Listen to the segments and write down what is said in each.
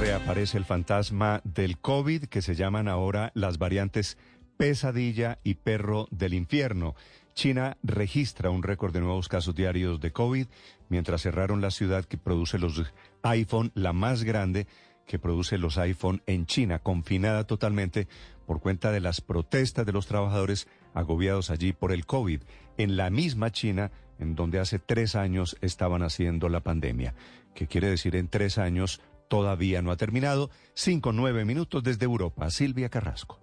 Reaparece el fantasma del COVID que se llaman ahora las variantes pesadilla y perro del infierno. China registra un récord de nuevos casos diarios de COVID, mientras cerraron la ciudad que produce los iPhone, la más grande que produce los iPhone en China, confinada totalmente por cuenta de las protestas de los trabajadores agobiados allí por el COVID, en la misma China en donde hace tres años estaban haciendo la pandemia, que quiere decir en tres años todavía no ha terminado. Cinco, nueve minutos desde Europa. Silvia Carrasco.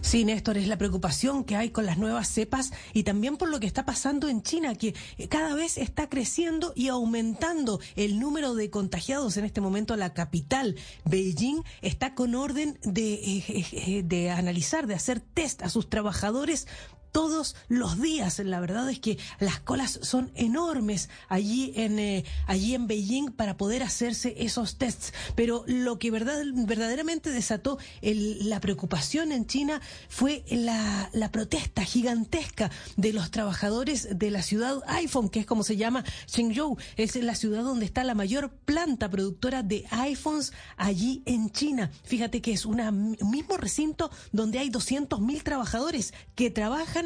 Sí, Néstor, es la preocupación que hay con las nuevas cepas y también por lo que está pasando en China, que cada vez está creciendo y aumentando el número de contagiados. En este momento la capital, Beijing, está con orden de, eh, eh, eh, de analizar, de hacer test a sus trabajadores todos los días. La verdad es que las colas son enormes allí en, eh, allí en Beijing para poder hacerse esos tests. Pero lo que verdad, verdaderamente desató la preocupación en China fue la, la protesta gigantesca de los trabajadores de la ciudad iPhone, que es como se llama Chengzhou. Es la ciudad donde está la mayor planta productora de iPhones allí en China. Fíjate que es un mismo recinto donde hay 200 mil trabajadores que trabajan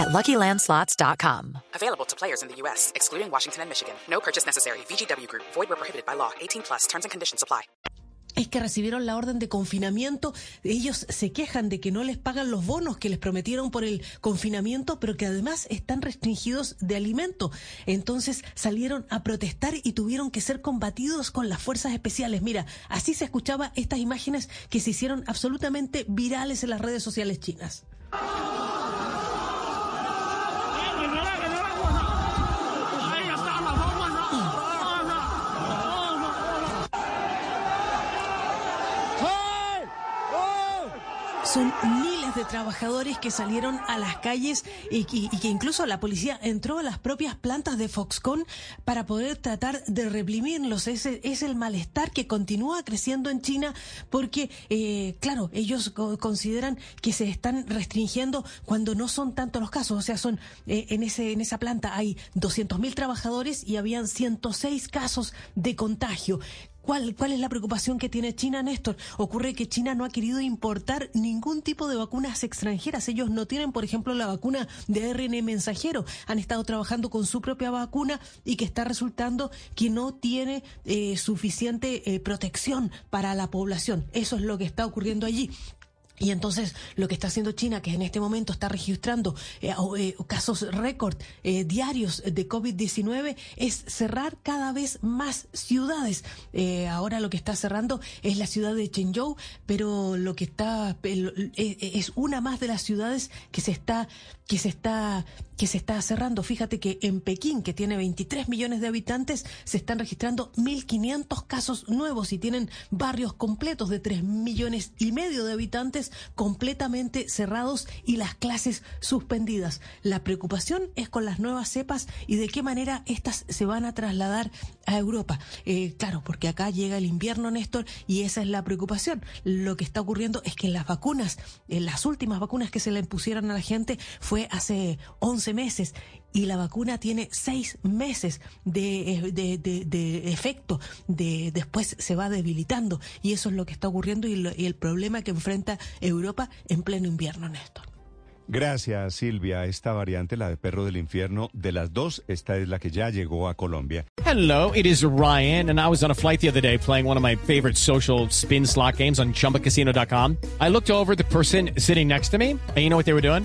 at LuckyLandSlots.com. Available to players in the U.S., excluding Washington and Michigan. No purchase necessary. VGW Group. Void where prohibited by law. 18 plus. Terms and conditions apply. Es que recibieron la orden de confinamiento. Ellos se quejan de que no les pagan los bonos que les prometieron por el confinamiento, pero que además están restringidos de alimento. Entonces salieron a protestar y tuvieron que ser combatidos con las fuerzas especiales. Mira, así se escuchaba estas imágenes que se hicieron absolutamente virales en las redes sociales chinas. Son miles de trabajadores que salieron a las calles y, que incluso la policía entró a las propias plantas de Foxconn para poder tratar de reprimirlos. Ese es el malestar que continúa creciendo en China porque, eh, claro, ellos consideran que se están restringiendo cuando no son tantos los casos. O sea, son eh, en, ese, en esa planta hay 200.000 trabajadores y habían 106 casos de contagio. ¿Cuál, ¿Cuál es la preocupación que tiene China, Néstor? Ocurre que China no ha querido importar ningún tipo de vacunas extranjeras. Ellos no tienen, por ejemplo, la vacuna de ARN mensajero. Han estado trabajando con su propia vacuna y que está resultando que no tiene eh, suficiente eh, protección para la población. Eso es lo que está ocurriendo allí. Y entonces lo que está haciendo China, que en este momento está registrando eh, eh, casos récord eh, diarios de COVID-19, es cerrar cada vez más ciudades. ahora lo que está cerrando es la ciudad de Chengzhou, pero lo que está es una más de las ciudades que se está que se está que se está cerrando. Fíjate que en Pekín, que tiene 23 millones de habitantes, se están registrando 1.500 casos nuevos y tienen barrios completos de 3 millones y medio de habitantes completamente cerrados y las clases suspendidas. La preocupación es con las nuevas cepas y de qué manera estas se van a trasladar a Europa. Eh, claro, porque acá llega el invierno, Néstor, y esa es la preocupación. Lo que está ocurriendo es que las vacunas, en las últimas vacunas que se le impusieron a la gente fue hace 11 meses y la vacuna tiene seis meses de, de, de, efecto, de, después se va debilitando y eso es lo que está ocurriendo y, y el problema que enfrenta Europa en pleno invierno, Néstor. Gracias, Silvia. Esta variante, la de perro del infierno, de las dos, esta es la que ya llegó a Colombia. Hello, it is Ryan, and I was on a flight the other day playing one of my favorite social spin slot games on chumbacasino.com. I looked over the person sitting next to me, and you know what they were doing?